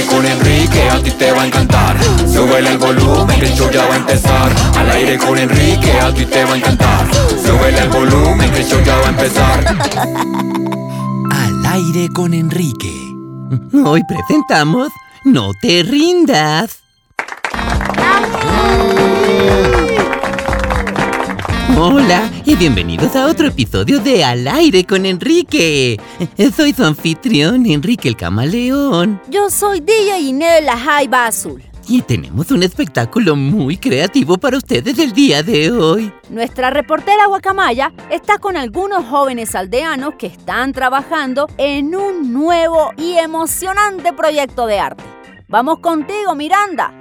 aire con Enrique, a ti te va a encantar. Súbele el volumen, que el show ya va a empezar. Al aire con Enrique, a ti te va a encantar. Súbele el volumen, que el show ya va a empezar. Al aire con Enrique. Hoy presentamos No te rindas. Hola y bienvenidos a otro episodio de Al aire con Enrique. Soy su anfitrión, Enrique el Camaleón. Yo soy DJ Inés la Jaiba Azul. Y tenemos un espectáculo muy creativo para ustedes el día de hoy. Nuestra reportera Guacamaya está con algunos jóvenes aldeanos que están trabajando en un nuevo y emocionante proyecto de arte. Vamos contigo, Miranda.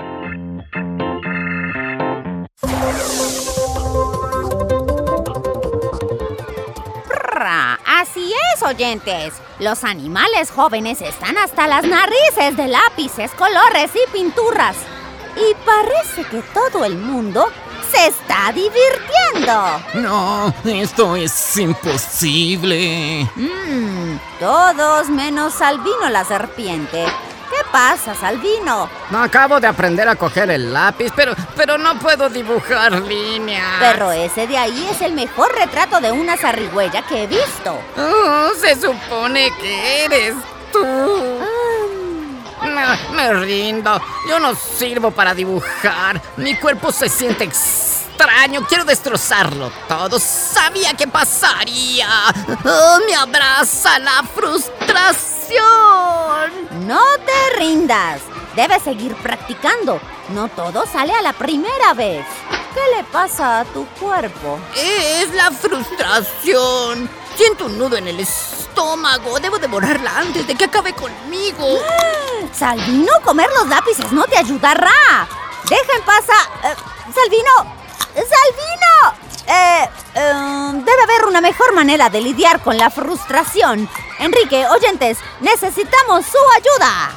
Oyentes. Los animales jóvenes están hasta las narices de lápices, colores y pinturas. Y parece que todo el mundo se está divirtiendo. No, esto es imposible. Mmm, todos menos Salvino la serpiente. ¿Qué pasa, Salvino? Acabo de aprender a coger el lápiz, pero, pero no puedo dibujar líneas. Pero ese de ahí es el mejor retrato de una zarigüeya que he visto. Oh, se supone que eres tú. Me, me rindo. Yo no sirvo para dibujar. Mi cuerpo se siente extraño. Quiero destrozarlo todo. Sabía que pasaría. Oh, me abraza la frustración. No te rindas. Debes seguir practicando. No todo sale a la primera vez. ¿Qué le pasa a tu cuerpo? Es la frustración. Siento un nudo en el estómago. Debo devorarla antes de que acabe conmigo. Salvino, comer los lápices no te ayudará. Deja en paz a... eh, Salvino. Salvino. Eh, eh, debe haber una mejor manera de lidiar con la frustración. Enrique, oyentes, necesitamos su ayuda.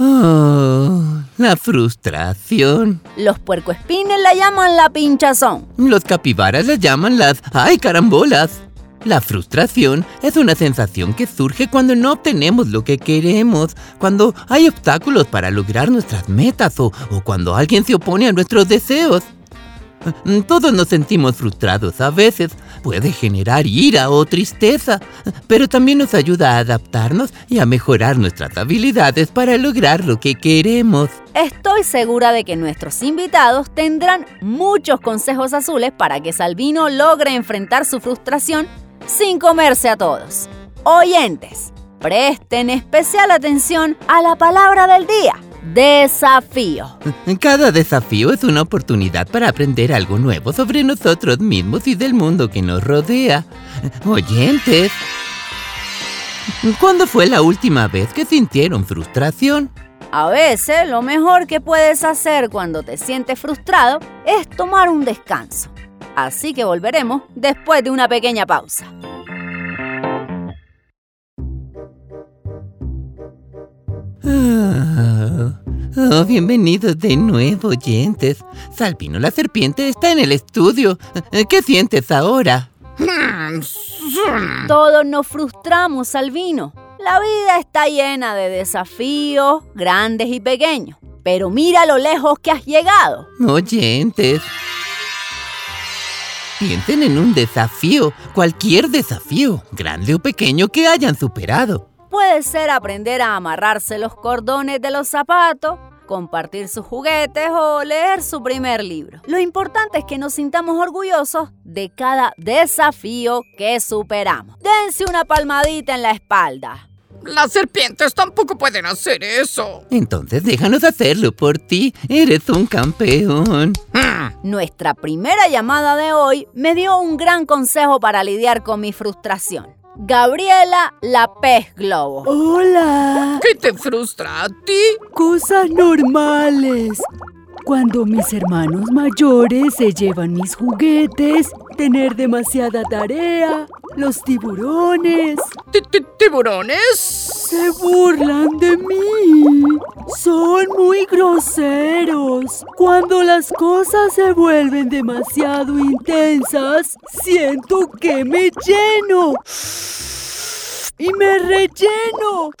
Oh, la frustración. Los puercoespines la llaman la pinchazón. Los capibaras las llaman las ¡ay carambolas! La frustración es una sensación que surge cuando no obtenemos lo que queremos, cuando hay obstáculos para lograr nuestras metas o, cuando alguien se opone a nuestros deseos. Todos nos sentimos frustrados a veces. Puede generar ira o tristeza, pero también nos ayuda a adaptarnos y a mejorar nuestras habilidades para lograr lo que queremos. Estoy segura de que nuestros invitados tendrán muchos consejos azules para que Salvino logre enfrentar su frustración sin comerse a todos. Oyentes, presten especial atención a la palabra del día. Desafío. Cada desafío es una oportunidad para aprender algo nuevo sobre nosotros mismos y del mundo que nos rodea. Oyentes, ¿cuándo fue la última vez que sintieron frustración? A veces lo mejor que puedes hacer cuando te sientes frustrado es tomar un descanso. Así que volveremos después de una pequeña pausa. Ah, oh, bienvenidos de nuevo, oyentes. Salvino la serpiente está en el estudio. ¿Qué sientes ahora? Todos nos frustramos, Salvino. La vida está llena de desafíos, grandes y pequeños. Pero mira lo lejos que has llegado. Oyentes. Piensen en un desafío, cualquier desafío, grande o pequeño que hayan superado. Puede ser aprender a amarrarse los cordones de los zapatos, compartir sus juguetes o leer su primer libro. Lo importante es que nos sintamos orgullosos de cada desafío que superamos. Dense una palmadita en la espalda. Las serpientes tampoco pueden hacer eso. Entonces déjanos hacerlo por ti. Eres un campeón. Nuestra primera llamada de hoy me dio un gran consejo para lidiar con mi frustración. Gabriela la pez globo. Hola. ¿Qué te frustra a ti? Cosas normales. Cuando mis hermanos mayores se llevan mis juguetes, tener demasiada tarea, los tiburones ¿Tiburones? se burlan de mí. Son muy groseros. Cuando las cosas se vuelven demasiado intensas, siento que me lleno. Y me relleno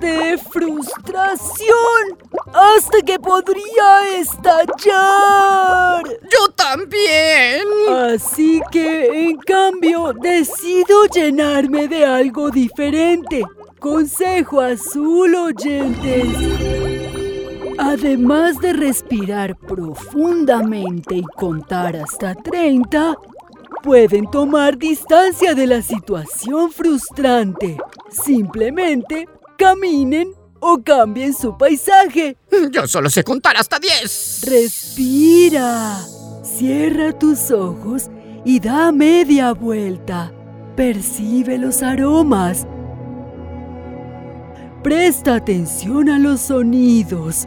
de frustración hasta que podría estallar. Yo también. Así que, en cambio, decido llenarme de algo diferente. Consejo azul, oyentes. Además de respirar profundamente y contar hasta 30, pueden tomar distancia de la situación frustrante. Simplemente caminen o cambien su paisaje. Yo solo sé contar hasta 10. Respira. Cierra tus ojos y da media vuelta. Percibe los aromas. Presta atención a los sonidos.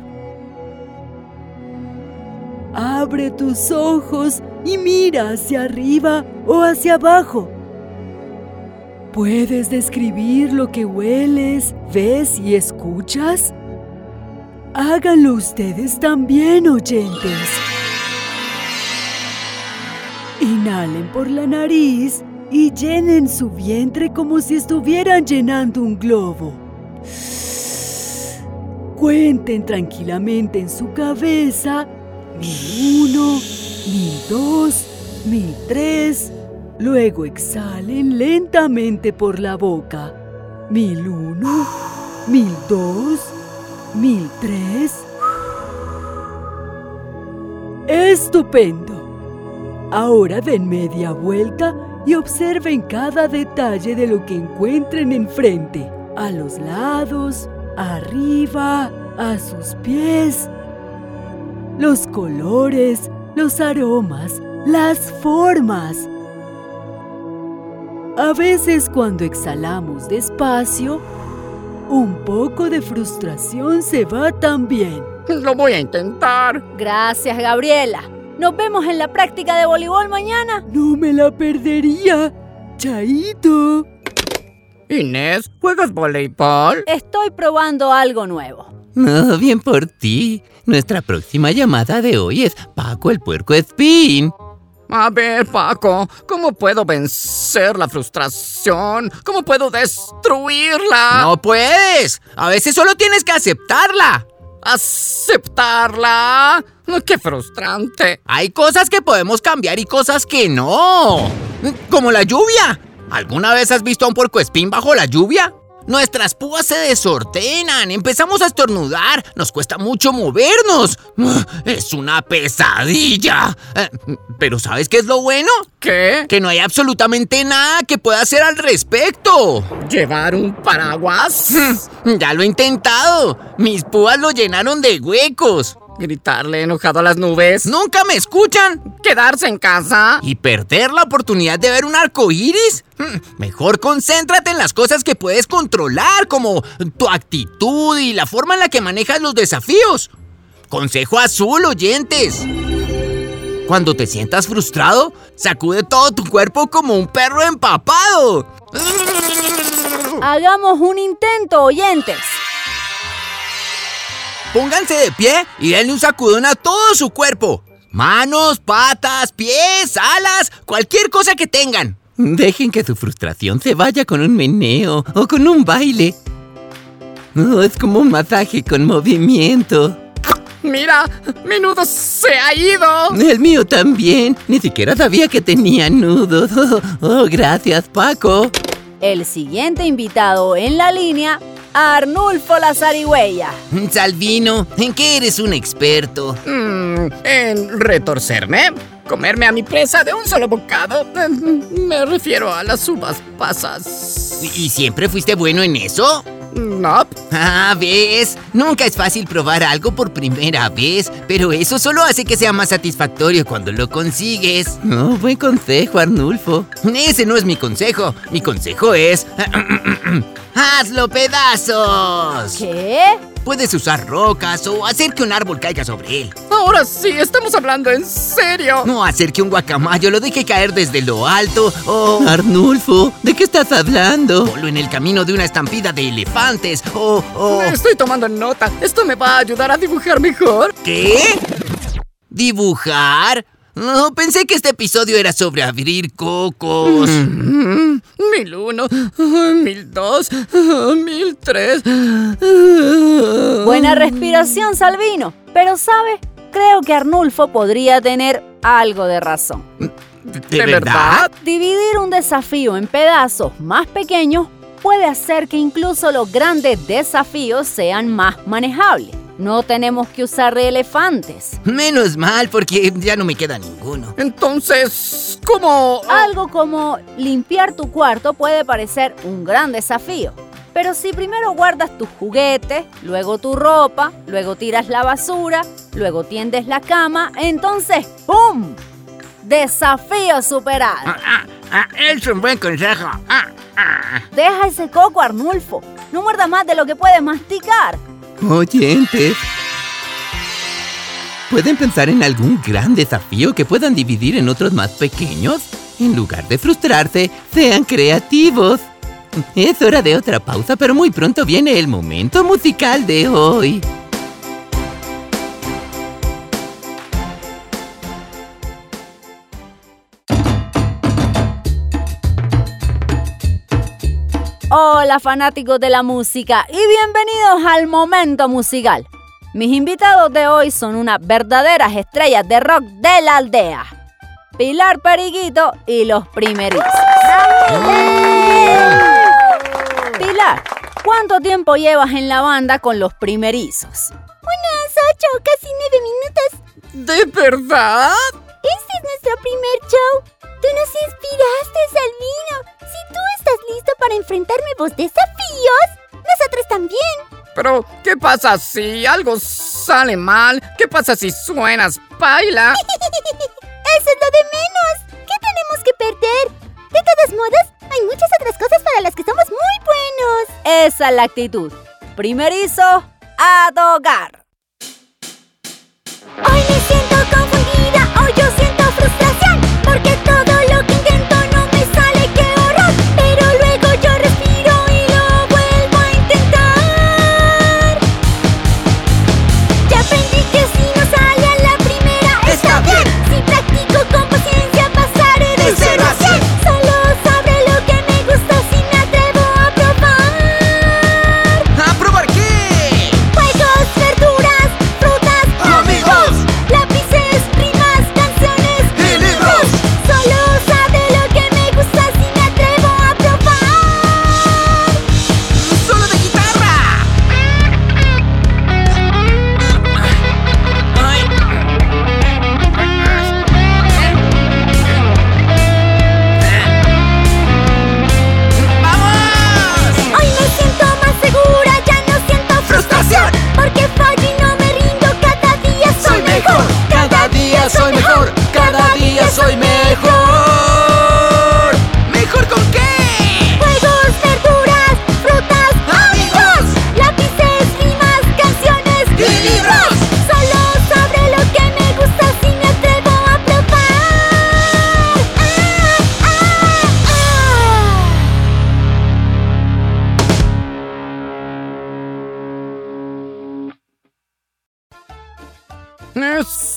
Abre tus ojos y mira hacia arriba o hacia abajo. ¿Puedes describir lo que hueles, ves y escuchas? Háganlo ustedes también, oyentes. Inhalen por la nariz y llenen su vientre como si estuvieran llenando un globo. Cuenten tranquilamente en su cabeza mil uno, mil dos, mil tres. Luego exhalen lentamente por la boca. Mil uno, mil dos, mil tres. Estupendo. Ahora den media vuelta y observen cada detalle de lo que encuentren enfrente. A los lados, arriba, a sus pies. Los colores, los aromas, las formas. A veces cuando exhalamos despacio, un poco de frustración se va también. Lo voy a intentar. Gracias, Gabriela. Nos vemos en la práctica de voleibol mañana. No me la perdería. Chaito. Inés, ¿juegas voleibol? Estoy probando algo nuevo. No, bien por ti. Nuestra próxima llamada de hoy es Paco el puerco espín. A ver, Paco, ¿cómo puedo vencer la frustración? ¿Cómo puedo destruirla? No puedes. A veces solo tienes que aceptarla. ¿Aceptarla? ¡Qué frustrante! Hay cosas que podemos cambiar y cosas que no. Como la lluvia. ¿Alguna vez has visto a un puercoespín bajo la lluvia? Nuestras púas se desordenan, empezamos a estornudar, nos cuesta mucho movernos. Es una pesadilla. Eh, Pero ¿sabes qué es lo bueno? ¿Qué? Que no hay absolutamente nada que pueda hacer al respecto. ¿Llevar un paraguas? Ya lo he intentado. Mis púas lo llenaron de huecos. ¿Gritarle enojado a las nubes? ¿Nunca me escuchan? ¿Quedarse en casa? ¿Y perder la oportunidad de ver un arco iris? Hmm, Mejor concéntrate en las cosas que puedes controlar, como tu actitud y la forma en la que manejas los desafíos. Consejo azul, oyentes. Cuando te sientas frustrado, sacude todo tu cuerpo como un perro empapado. Hagamos un intento, oyentes. Pónganse de pie y denle un sacudón a todo su cuerpo. Manos, patas, pies, alas, cualquier cosa que tengan. Dejen que su frustración se vaya con un meneo o con un baile. No, es como un masaje con movimiento. Mira, mi nudo se ha ido. El mío también. Ni siquiera sabía que tenía nudos. Oh, gracias, Paco. El siguiente invitado en la línea, Arnulfo la zarigüeya. Salvino, ¿en qué eres un experto? Mm, ¿En retorcerme? ¿Comerme a mi presa de un solo bocado? Eh, Me refiero a las uvas pasas. ¿Y siempre fuiste bueno en eso? Up? Ah, ¿ves? Nunca es fácil probar algo por primera vez, pero eso solo hace que sea más satisfactorio cuando lo consigues. No, buen consejo, Arnulfo. Ese no es mi consejo. Mi consejo es... ¡Hazlo pedazos! ¿Qué? Puedes usar rocas o hacer que un árbol caiga sobre él. Ahora sí, estamos hablando en serio. No hacer que un guacamayo lo deje caer desde lo alto o... Arnulfo, ¿de qué estás hablando? Solo en el camino de una estampida de elefantes o... o... Estoy tomando nota. Esto me va a ayudar a dibujar mejor. ¿Qué? ¿Dibujar? No, pensé que este episodio era sobre abrir cocos. Mm, Mil uno, mil dos, mil tres. Buena respiración, Salvino. Pero, ¿sabe? Creo que Arnulfo podría tener algo de razón. ¿De, verdad? Dividir un desafío en pedazos más pequeños puede hacer que incluso los grandes desafíos sean más manejables. No tenemos que usar elefantes. Menos mal, porque ya no me queda ninguno. Entonces, ¿cómo? Algo como limpiar tu cuarto puede parecer un gran desafío. Pero si primero guardas tus juguetes, luego tu ropa, luego tiras la basura, luego tiendes la cama, entonces ¡pum! Desafío superado. Ah, ah, es un buen consejo. Ah, ah. Deja ese coco, Arnulfo. No muerda más de lo que puedes masticar. Oyentes. ¿Pueden pensar en algún gran desafío que puedan dividir en otros más pequeños? En lugar de frustrarse, sean creativos. Es hora de otra pausa, pero muy pronto viene el momento musical de hoy. Hola fanáticos de la música y bienvenidos al momento musical. Mis invitados de hoy son unas verdaderas estrellas de rock de la aldea. Pilar Periguito y los primerizos. Pilar, ¿cuánto tiempo llevas en la banda con los primerizos? Unas ocho, casi nueve minutos. ¿De verdad? Este es nuestro primer show. Tú nos nuevos desafíos, nosotros también. Pero, ¿qué pasa si algo sale mal? ¿Qué pasa si suenas paila? Eso es lo de menos. ¿Qué tenemos que perder? De todos modos, hay muchas otras cosas para las que somos muy buenos. Esa es la actitud. Primerizo, a tocar. Hoy me siento confundida, hoy yo siento frustración, porque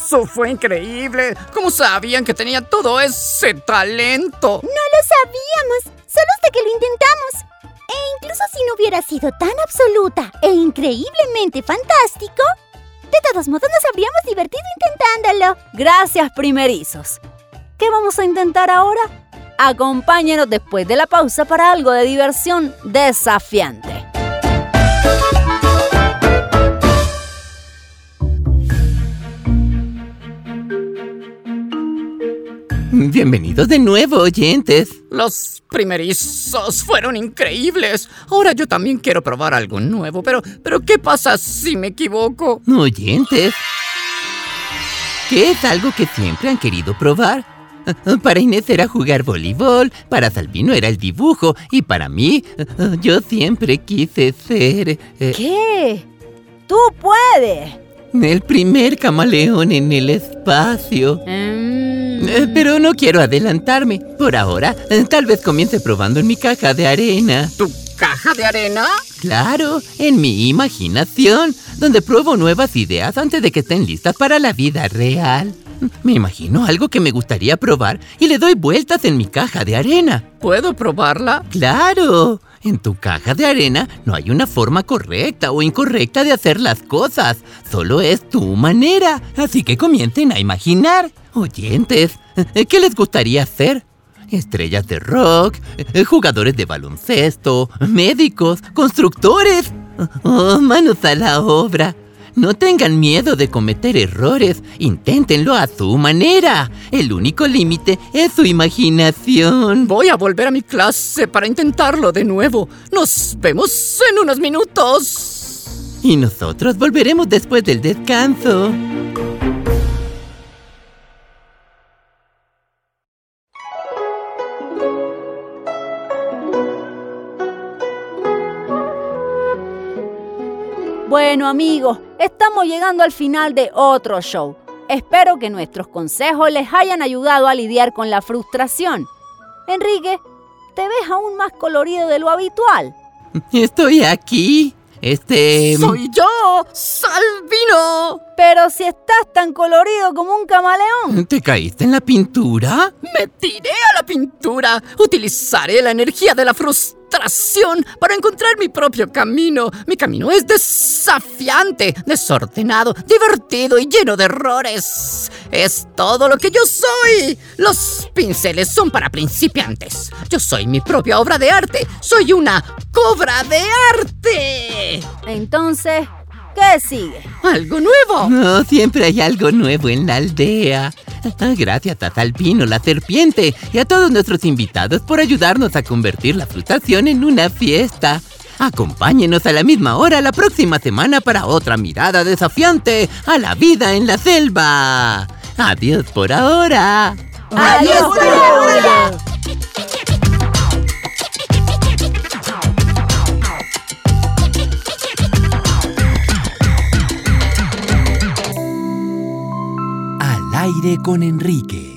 Eso fue increíble. ¿Cómo sabían que tenía todo ese talento? No lo sabíamos, solo hasta que lo intentamos. E incluso si no hubiera sido tan absoluta e increíblemente fantástico, de todos modos nos habríamos divertido intentándolo. Gracias, primerizos. ¿Qué vamos a intentar ahora? Acompáñenos después de la pausa para algo de diversión desafiante. Bienvenidos de nuevo, oyentes. Los primerizos fueron increíbles. Ahora yo también quiero probar algo nuevo, pero, pero ¿qué pasa si me equivoco? Oyentes. ¿Qué es algo que siempre han querido probar? Para Inés era jugar voleibol, para Salvino era el dibujo y para mí yo siempre quise ser... eh, ¿Qué? ¡Tú puedes! El primer camaleón en el espacio. Mm, Eh, Pero no quiero adelantarme. Por ahora, eh, tal vez comience probando en mi caja de arena. ¿Tu caja de arena? Claro, en mi imaginación, donde pruebo nuevas ideas antes de que estén listas para la vida real. Me imagino algo que me gustaría probar y le doy vueltas en mi caja de arena. ¿Puedo probarla? Claro, en tu caja de arena no hay una forma correcta o incorrecta de hacer las cosas, solo es tu manera. Así que comiencen a imaginar. Oyentes, ¿qué les gustaría hacer? Estrellas de rock, eh, jugadores de baloncesto, médicos, constructores. Oh, manos a la obra. No tengan miedo de cometer errores, inténtenlo a su manera. El único límite es su imaginación. Voy a volver a mi clase para intentarlo de nuevo. Nos vemos en unos minutos. Y nosotros volveremos después del descanso. Bueno amigos, estamos llegando al final de otro show. Espero que nuestros consejos les hayan ayudado a lidiar con la frustración. Enrique, te ves aún más colorido de lo habitual. Estoy aquí. Este... Soy yo, Salvino. Pero si estás tan colorido como un camaleón. ¿Te caíste en la pintura? Me tiré a la pintura. Utilizaré la energía de la frustración para encontrar mi propio camino. Mi camino es desafiante, desordenado, divertido y lleno de errores. Es todo lo que yo soy. Los pinceles son para principiantes. Yo soy mi propia obra de arte. Soy una cobra de arte. Entonces, ¿qué sigue? Algo nuevo. No, siempre hay algo nuevo en la aldea. Gracias a Salvino, la serpiente, y a todos nuestros invitados por ayudarnos a convertir la frustración en una fiesta. Acompáñenos a la misma hora la próxima semana para otra mirada desafiante a la vida en la selva. Adiós por ahora. ¡Adiós por ahora! Aire con Enrique.